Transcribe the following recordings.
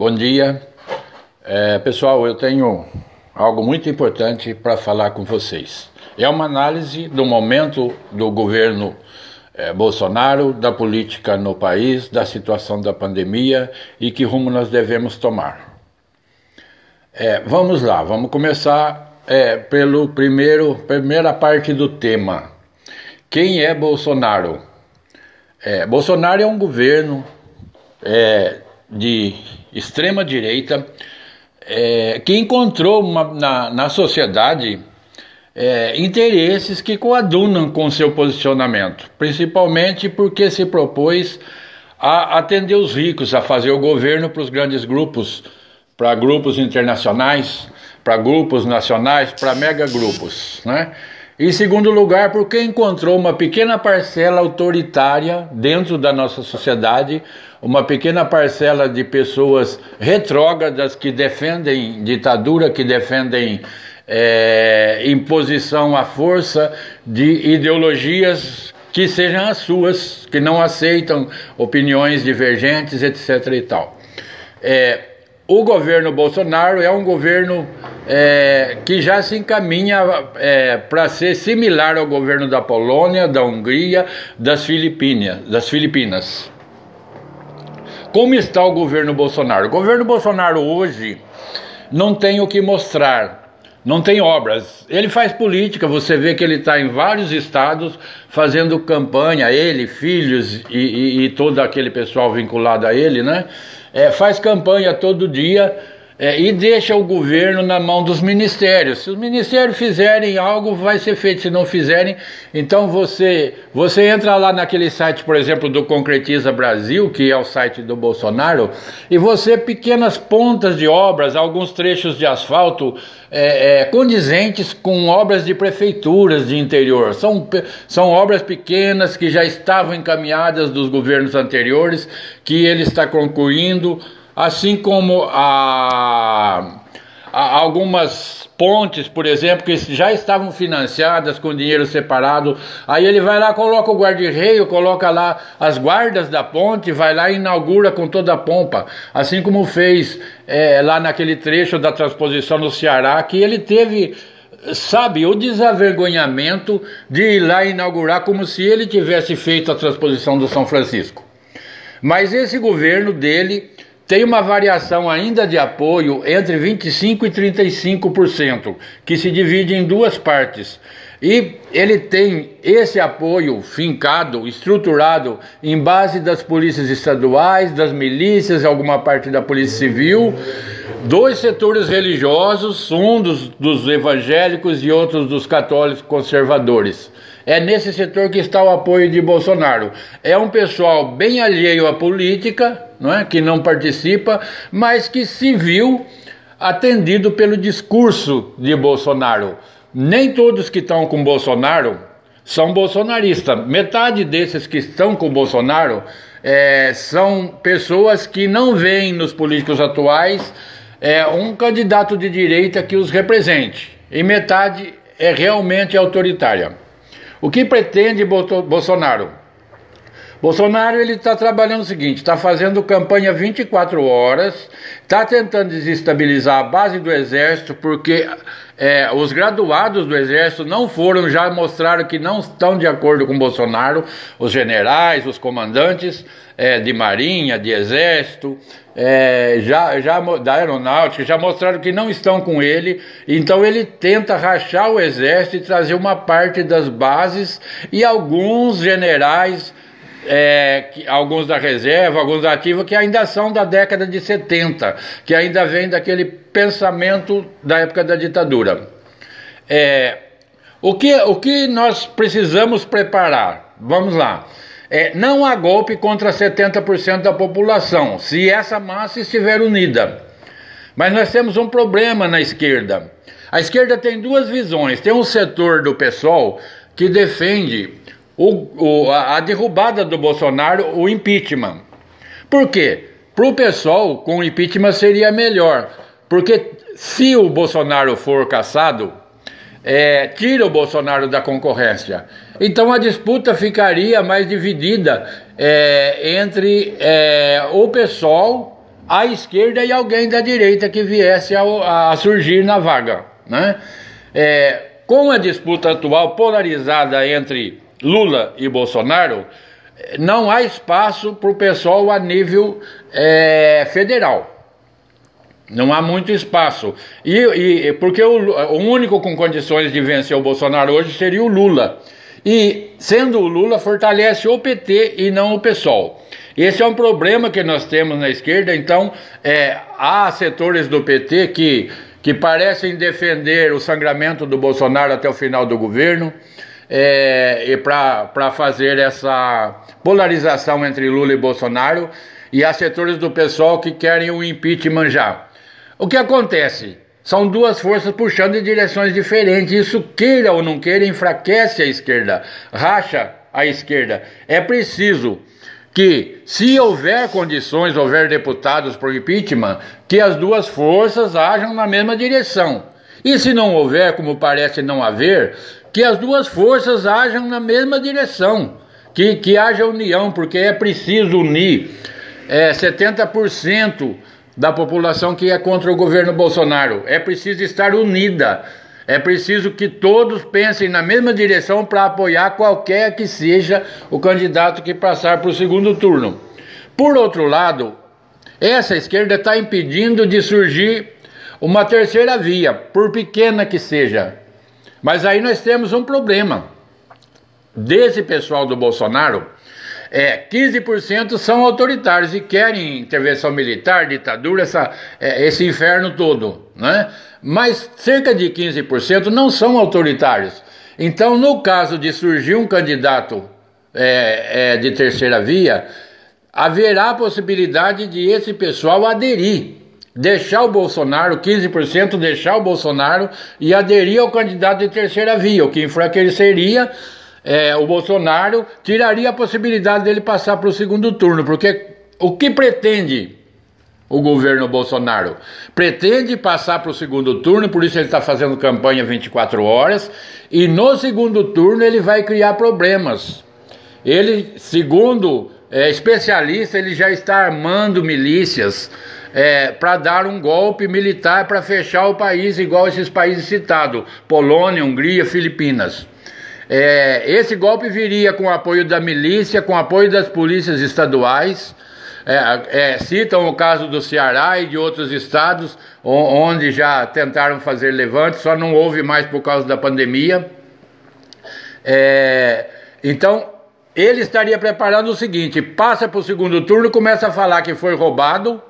Bom dia. É, pessoal, eu tenho algo muito importante para falar com vocês. É uma análise do momento do governo é, Bolsonaro, da política no país, da situação da pandemia e que rumo nós devemos tomar. É, vamos lá, vamos começar é, pelo primeiro primeira parte do tema. Quem é Bolsonaro? É, Bolsonaro é um governo é, de extrema direita é, que encontrou uma, na, na sociedade é, interesses que coadunam com seu posicionamento, principalmente porque se propôs a atender os ricos, a fazer o governo para os grandes grupos, para grupos internacionais, para grupos nacionais, para megagrupos, né? Em segundo lugar, porque encontrou uma pequena parcela autoritária dentro da nossa sociedade, uma pequena parcela de pessoas retrógradas que defendem ditadura, que defendem é, imposição à força de ideologias que sejam as suas, que não aceitam opiniões divergentes, etc. e tal. É, o governo Bolsonaro é um governo é, que já se encaminha é, para ser similar ao governo da Polônia, da Hungria, das Filipinas, das Filipinas. Como está o governo Bolsonaro? O governo Bolsonaro hoje não tem o que mostrar, não tem obras. Ele faz política, você vê que ele está em vários estados fazendo campanha, ele, filhos e, e, e todo aquele pessoal vinculado a ele, né? É, faz campanha todo dia é, e deixa o governo na mão dos ministérios. Se os ministérios fizerem algo, vai ser feito. Se não fizerem, então você você entra lá naquele site, por exemplo, do Concretiza Brasil, que é o site do Bolsonaro, e você pequenas pontas de obras, alguns trechos de asfalto é, é, condizentes com obras de prefeituras de interior. São, são obras pequenas que já estavam encaminhadas dos governos anteriores, que ele está concluindo assim como a, a, algumas pontes, por exemplo, que já estavam financiadas com dinheiro separado. Aí ele vai lá, coloca o guarda-reio, coloca lá as guardas da ponte, vai lá e inaugura com toda a pompa, assim como fez é, lá naquele trecho da transposição no Ceará, que ele teve sabe, o desavergonhamento de ir lá inaugurar como se ele tivesse feito a transposição do São Francisco. Mas esse governo dele tem uma variação ainda de apoio entre 25% e 35%, que se divide em duas partes. E ele tem esse apoio fincado, estruturado em base das polícias estaduais, das milícias, alguma parte da polícia civil, dois setores religiosos, um dos, dos evangélicos e outros dos católicos conservadores. É nesse setor que está o apoio de Bolsonaro. É um pessoal bem alheio à política, não é? que não participa, mas que se viu atendido pelo discurso de Bolsonaro. Nem todos que estão com Bolsonaro são bolsonaristas. Metade desses que estão com Bolsonaro é, são pessoas que não veem nos políticos atuais é, um candidato de direita que os represente. E metade é realmente autoritária. O que pretende Bolsonaro? Bolsonaro ele está trabalhando o seguinte, está fazendo campanha 24 horas, está tentando desestabilizar a base do exército, porque é, os graduados do exército não foram, já mostraram que não estão de acordo com Bolsonaro, os generais, os comandantes é, de marinha, de exército, é, já, já da aeronáutica, já mostraram que não estão com ele, então ele tenta rachar o exército e trazer uma parte das bases e alguns generais é, que, alguns da reserva, alguns da ativa, que ainda são da década de 70, que ainda vem daquele pensamento da época da ditadura. É, o, que, o que nós precisamos preparar? Vamos lá. É, não há golpe contra 70% da população, se essa massa estiver unida. Mas nós temos um problema na esquerda. A esquerda tem duas visões. Tem um setor do PSOL que defende o, o, a, derrubada do Bolsonaro, o impeachment. Por quê? Para o pessoal, com o impeachment seria melhor. Porque se o Bolsonaro for caçado, é, tira o Bolsonaro da concorrência. Então a disputa ficaria mais dividida é, entre é, o pessoal a esquerda e alguém da direita que viesse a, a surgir na vaga. Né? É, com a disputa atual polarizada entre Lula e Bolsonaro, não há espaço para o pessoal a nível é, federal. Não há muito espaço. E, e porque o, o, único com condições de vencer o Bolsonaro hoje seria o Lula. E sendo o Lula, fortalece o PT e não o PSOL. Esse é um problema que nós temos na esquerda, então é, há setores do PT que, que parecem defender o sangramento do Bolsonaro até o final do governo é, para fazer essa polarização entre Lula e Bolsonaro, e há setores do pessoal que querem o impeachment já. O que acontece? São duas forças puxando em direções diferentes. Isso, queira ou não queira, enfraquece a esquerda, racha a esquerda. É preciso que, se houver condições, houver deputados por impeachment, que as duas forças ajam na mesma direção. E se não houver, como parece não haver, que as duas forças ajam na mesma direção, que, que haja união, porque é preciso unir é, 70% da população que é contra o governo Bolsonaro. É preciso estar unida. É preciso que todos pensem na mesma direção para apoiar qualquer que seja o candidato que passar para o segundo turno. Por outro lado, essa esquerda está impedindo de surgir uma terceira via, por pequena que seja. Mas aí nós temos um problema. Desse pessoal do Bolsonaro, é, 15% são autoritários e querem intervenção militar, ditadura, essa, é, esse inferno todo. Né? Mas cerca de 15% não são autoritários. Então, no caso de surgir um candidato é, é, de terceira via, haverá a possibilidade de esse pessoal aderir deixar o Bolsonaro, 15% deixar o Bolsonaro e aderir ao candidato de terceira via, o que enfraqueceria é, o Bolsonaro, tiraria a possibilidade dele passar para o segundo turno, porque o que pretende o governo Bolsonaro? Pretende passar para o segundo turno, por isso ele está fazendo campanha 24 horas, e no segundo turno ele vai criar problemas. Ele, segundo é, especialista, ele já está armando milícias é, para dar um golpe militar para fechar o país, igual esses países citados: Polônia, Hungria, Filipinas. É, esse golpe viria com apoio da milícia, com apoio das polícias estaduais. É, é, citam o caso do Ceará e de outros estados onde já tentaram fazer levante, só não houve mais por causa da pandemia. É, então, ele estaria preparando o seguinte: passa para o segundo turno, começa a falar que foi roubado,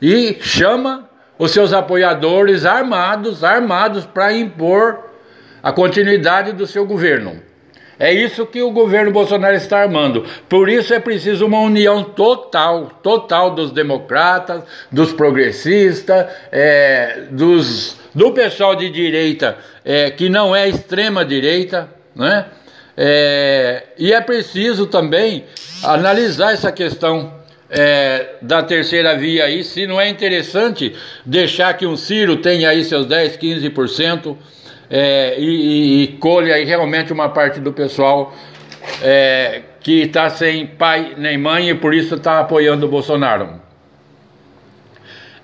e chama os seus apoiadores armados, armados para impor a continuidade do seu governo. É isso que o governo Bolsonaro está armando. Por isso é preciso uma união total, total dos democratas, dos progressistas, é, dos, do pessoal de direita é, que não é extrema direita, né? É, e é preciso também analisar essa questão é, da terceira via aí, se não é interessante deixar que um Ciro tenha aí seus 10, 15% é, e, e, e colhe aí realmente uma parte do pessoal é, que está sem pai nem mãe e por isso está apoiando o Bolsonaro.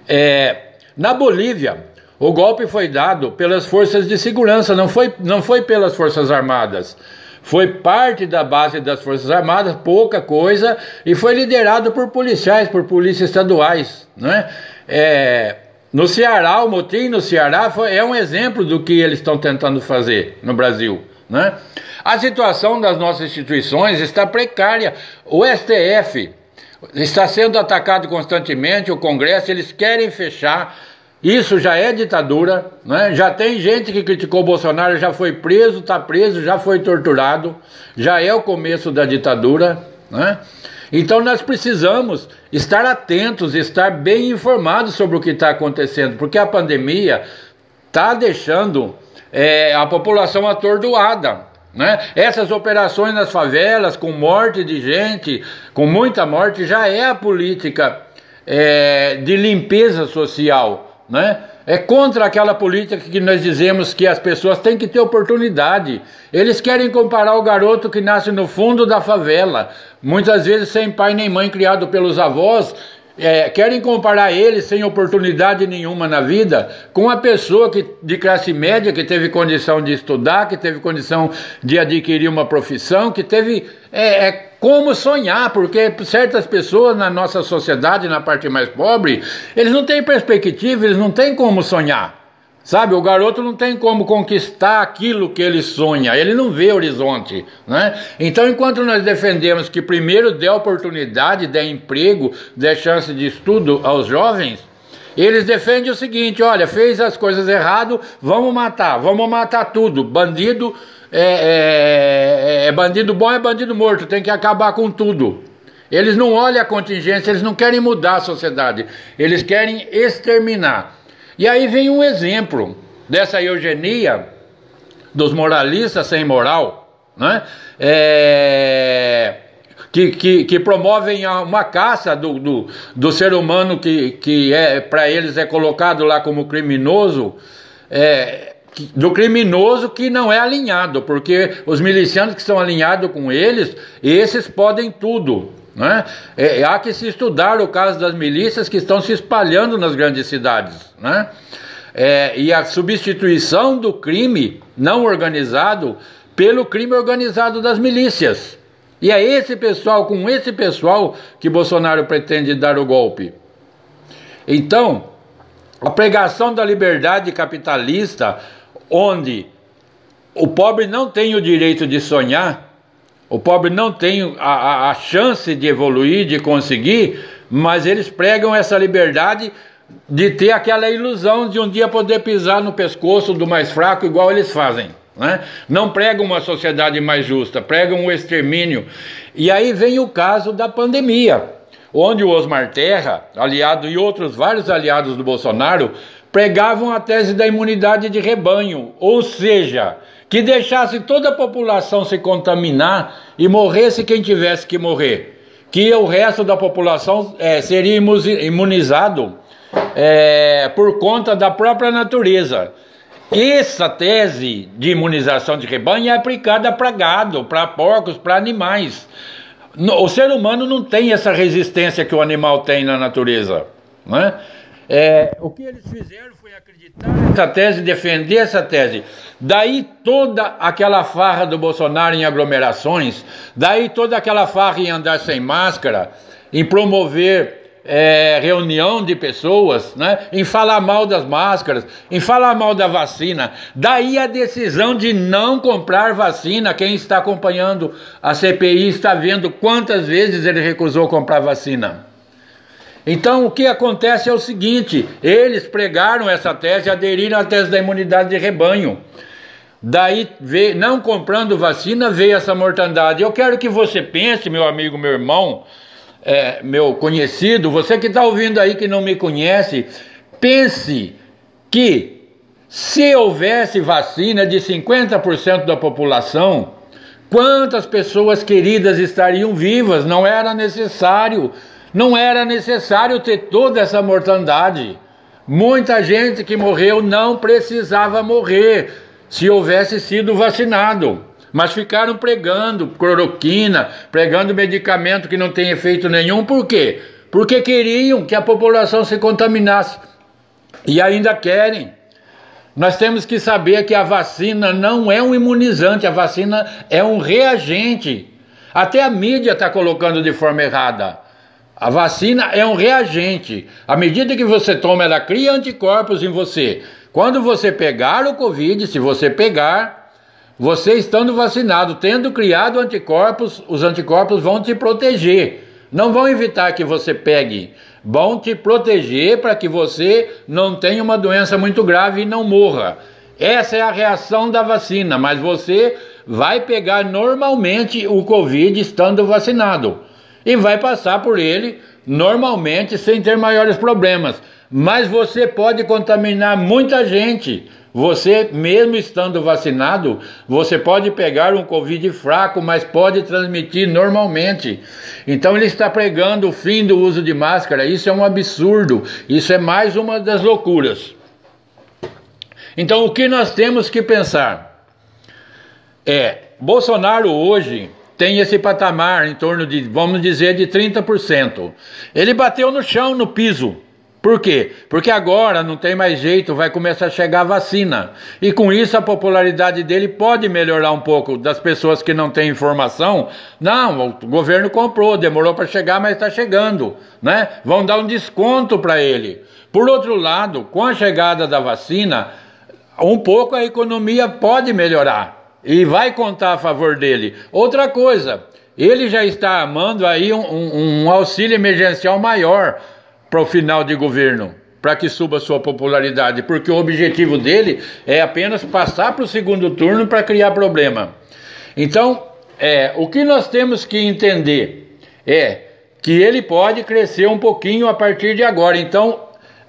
É, na Bolívia, o golpe foi dado pelas forças de segurança, não foi, não foi pelas forças armadas foi parte da base das Forças Armadas, pouca coisa, e foi liderado por policiais, por polícias estaduais. Né? É, no Ceará, o motim no Ceará foi, é um exemplo do que eles estão tentando fazer no Brasil. Né? A situação das nossas instituições está precária. O STF está sendo atacado constantemente, o Congresso, eles querem fechar isso já é ditadura, né? já tem gente que criticou Bolsonaro, já foi preso, está preso, já foi torturado, já é o começo da ditadura. Né? Então nós precisamos estar atentos, estar bem informados sobre o que está acontecendo, porque a pandemia está deixando é, a população atordoada. Né? Essas operações nas favelas, com morte de gente, com muita morte, já é a política é, de limpeza social né? É contra aquela política que nós dizemos que as pessoas têm que ter oportunidade. Eles querem comparar o garoto que nasce no fundo da favela, muitas vezes sem pai nem mãe, criado pelos avós, é, querem comparar ele sem oportunidade nenhuma na vida com a pessoa que, de classe média que teve condição de estudar, que teve condição de adquirir uma profissão, que teve é, é, como sonhar, porque certas pessoas na nossa sociedade, na parte mais pobre, eles não têm perspectiva, eles não têm como sonhar. Sabe, o garoto não tem como conquistar aquilo que ele sonha, ele não vê horizonte, né? Então, enquanto nós defendemos que primeiro dê oportunidade, dê emprego, dê chance de estudo aos jovens, eles defendem o seguinte: olha, fez as coisas errado, vamos matar, vamos matar tudo. Bandido é, é, é bandido bom, é bandido morto, tem que acabar com tudo. Eles não olham a contingência, eles não querem mudar a sociedade, eles querem exterminar. E aí vem um exemplo dessa eugenia dos moralistas sem moral, né? É, que, que, que, promovem uma caça do, do, do, ser humano que, que é para eles é colocado lá como criminoso, é, do criminoso que não é alinhado, porque os milicianos que são alinhados com eles, esses podem tudo. Né? É, há que se estudar o caso das milícias que estão se espalhando nas grandes cidades. Né? É, e a substituição do crime não organizado pelo crime organizado das milícias. E é esse pessoal, com esse pessoal, que Bolsonaro pretende dar o golpe. Então, a pregação da liberdade capitalista, onde o pobre não tem o direito de sonhar, o pobre não tem a, a, a chance de evoluir, de conseguir, mas eles pregam essa liberdade de ter aquela ilusão de um dia poder pisar no pescoço do mais fraco, igual eles fazem. Né? Não pregam uma sociedade mais justa, pregam o extermínio. E aí vem o caso da pandemia, onde o Osmar Terra, aliado e outros vários aliados do Bolsonaro, pregavam a tese da imunidade de rebanho, ou seja, que deixasse toda a população se contaminar e morresse quem tivesse que morrer, que o resto da população é, seria imunizado é, por conta da própria natureza. Essa tese de imunização de rebanho é aplicada para gado, para porcos, para animais. O ser humano não tem essa resistência que o animal tem na natureza. Né? É, o que eles fizeram foi acreditar nessa tese, defender essa tese. Daí toda aquela farra do Bolsonaro em aglomerações, daí toda aquela farra em andar sem máscara, em promover é, reunião de pessoas, né, em falar mal das máscaras, em falar mal da vacina. Daí a decisão de não comprar vacina. Quem está acompanhando a CPI está vendo quantas vezes ele recusou comprar vacina. Então o que acontece é o seguinte: eles pregaram essa tese, aderiram à tese da imunidade de rebanho. Daí, veio, não comprando vacina, veio essa mortandade. Eu quero que você pense, meu amigo, meu irmão, é, meu conhecido, você que está ouvindo aí que não me conhece, pense que se houvesse vacina de 50% da população, quantas pessoas queridas estariam vivas? Não era necessário não era necessário ter toda essa mortandade. Muita gente que morreu não precisava morrer se houvesse sido vacinado. Mas ficaram pregando cloroquina, pregando medicamento que não tem efeito nenhum. Por quê? Porque queriam que a população se contaminasse. E ainda querem. Nós temos que saber que a vacina não é um imunizante, a vacina é um reagente. Até a mídia está colocando de forma errada. A vacina é um reagente. À medida que você toma, ela cria anticorpos em você. Quando você pegar o Covid, se você pegar, você estando vacinado, tendo criado anticorpos, os anticorpos vão te proteger. Não vão evitar que você pegue, vão te proteger para que você não tenha uma doença muito grave e não morra. Essa é a reação da vacina, mas você vai pegar normalmente o Covid estando vacinado e vai passar por ele normalmente sem ter maiores problemas. Mas você pode contaminar muita gente. Você, mesmo estando vacinado, você pode pegar um Covid fraco, mas pode transmitir normalmente. Então ele está pregando o fim do uso de máscara. Isso é um absurdo. Isso é mais uma das loucuras. Então o que nós temos que pensar é: Bolsonaro hoje tem esse patamar em torno de, vamos dizer, de 30%. Ele bateu no chão, no piso. Por quê? Porque agora não tem mais jeito, vai começar a chegar a vacina. E com isso a popularidade dele pode melhorar um pouco das pessoas que não têm informação. Não, o governo comprou, demorou para chegar, mas está chegando, né? Vão dar um desconto para ele. Por outro lado, com a chegada da vacina, um pouco a economia pode melhorar e vai contar a favor dele. Outra coisa, ele já está amando aí um, um, um auxílio emergencial maior para o final de governo, para que suba sua popularidade, porque o objetivo dele é apenas passar para o segundo turno para criar problema. Então, é, o que nós temos que entender é que ele pode crescer um pouquinho a partir de agora. Então,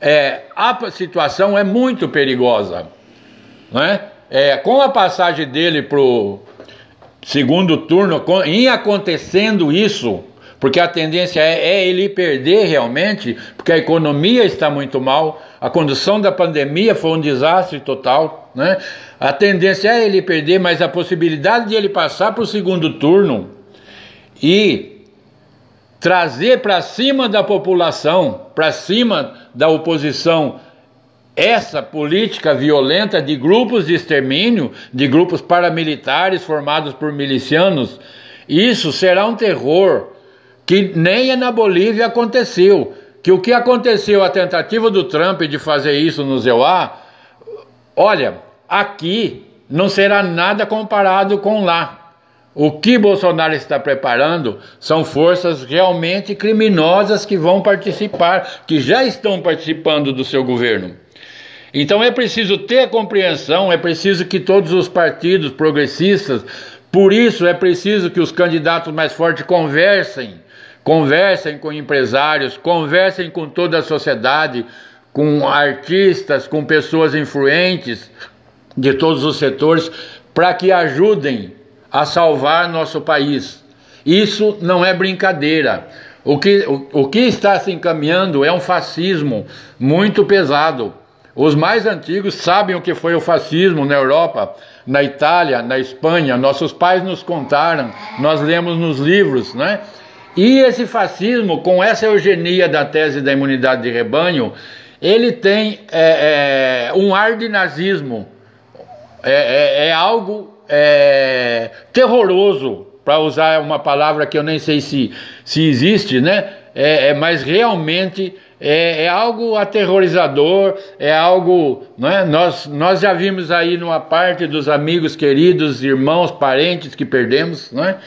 é, a situação é muito perigosa. Né? É, com a passagem dele para o segundo turno, com, em acontecendo isso, porque a tendência é, é, ele perder realmente, porque a economia está muito mal, a condução da pandemia foi um desastre total, né? A tendência é ele perder, mas a possibilidade de ele passar para o segundo turno e trazer para cima da população, para cima da oposição, essa política violenta de grupos de extermínio, de grupos paramilitares formados por milicianos, isso será um terror que nem na Bolívia aconteceu. Que o que aconteceu, a tentativa do Trump de fazer isso no Zeuá, olha, aqui não será nada comparado com lá. O que Bolsonaro está preparando são forças realmente criminosas que vão participar, que já estão participando do seu governo. Então é preciso ter compreensão, é preciso que todos os partidos progressistas, por isso é preciso que os candidatos mais fortes conversem Conversem com empresários, conversem com toda a sociedade, com artistas, com pessoas influentes de todos os setores, para que ajudem a salvar nosso país. Isso não é brincadeira. O que, o, o que está se encaminhando é um fascismo muito pesado. Os mais antigos sabem o que foi o fascismo na Europa, na Itália, na Espanha. Nossos pais nos contaram, nós lemos nos livros, né? E esse fascismo, com essa eugenia da tese da imunidade de rebanho, ele tem é, é, um ar de nazismo. É, é, é algo é, terroroso, para usar uma palavra que eu nem sei se, se existe, né? É, mas realmente é, é, algo aterrorizador, é algo. Né? Nós, nós já vimos aí numa parte dos amigos queridos, irmãos, parentes que perdemos, né?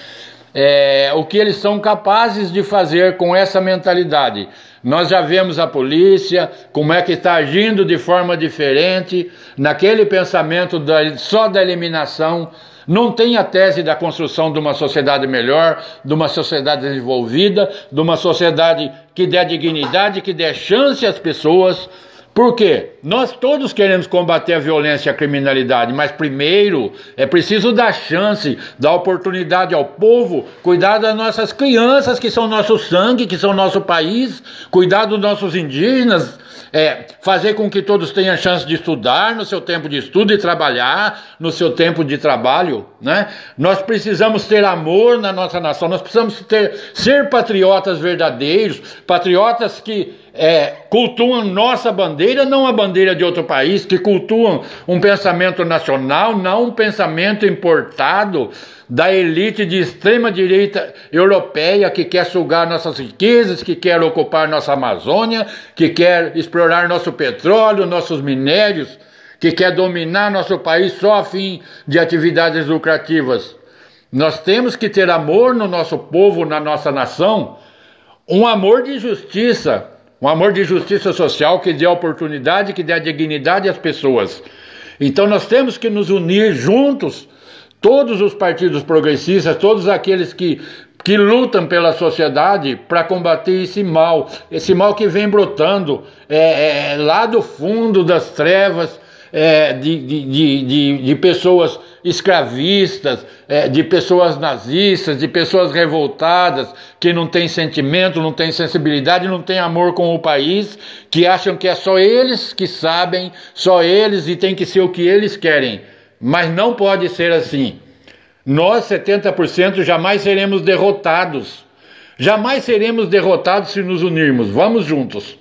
é, o que eles são capazes de fazer com essa mentalidade. Nós já vemos a polícia, como é que está agindo de forma diferente, naquele pensamento da, só da eliminação. Não tem a tese da construção de uma sociedade melhor, de uma sociedade desenvolvida, de uma sociedade que dê dignidade, que dê chance às pessoas por quê? Nós todos queremos combater a violência e a criminalidade, mas primeiro é preciso dar chance, dar oportunidade ao povo, cuidar das nossas crianças, que são nosso sangue, que são nosso país, cuidar dos nossos indígenas, é, fazer com que todos tenham chance de estudar no seu tempo de estudo e trabalhar no seu tempo de trabalho. Né? Nós precisamos ter amor na nossa nação, nós precisamos ter, ser patriotas verdadeiros, patriotas que é, cultuam nossa bandeira, não a bandeira de outro país, que cultuam um pensamento nacional, não um pensamento importado da elite de extrema direita europeia que quer sugar nossas riquezas, que quer ocupar nossa Amazônia, que quer explorar nosso petróleo, nossos minérios, que quer dominar nosso país só a fim de atividades lucrativas. Nós temos que ter amor no nosso povo, na nossa nação, um amor de justiça um amor de justiça social que dê oportunidade, que dê a dignidade às pessoas. Então nós temos que nos unir juntos, todos os partidos progressistas, todos aqueles que, que lutam pela sociedade para combater esse mal, esse mal que vem brotando é, é, lá do fundo das trevas é, de, de, de, de, pessoas escravistas, é, de pessoas nazistas, de pessoas revoltadas, que não têm sentimento, não têm sensibilidade, não têm amor com o país, que acham que é só eles que sabem, só eles e tem que ser o que eles querem. Mas não pode ser assim. Nós, 70%, jamais seremos derrotados. Jamais seremos derrotados se nos unirmos. Vamos juntos.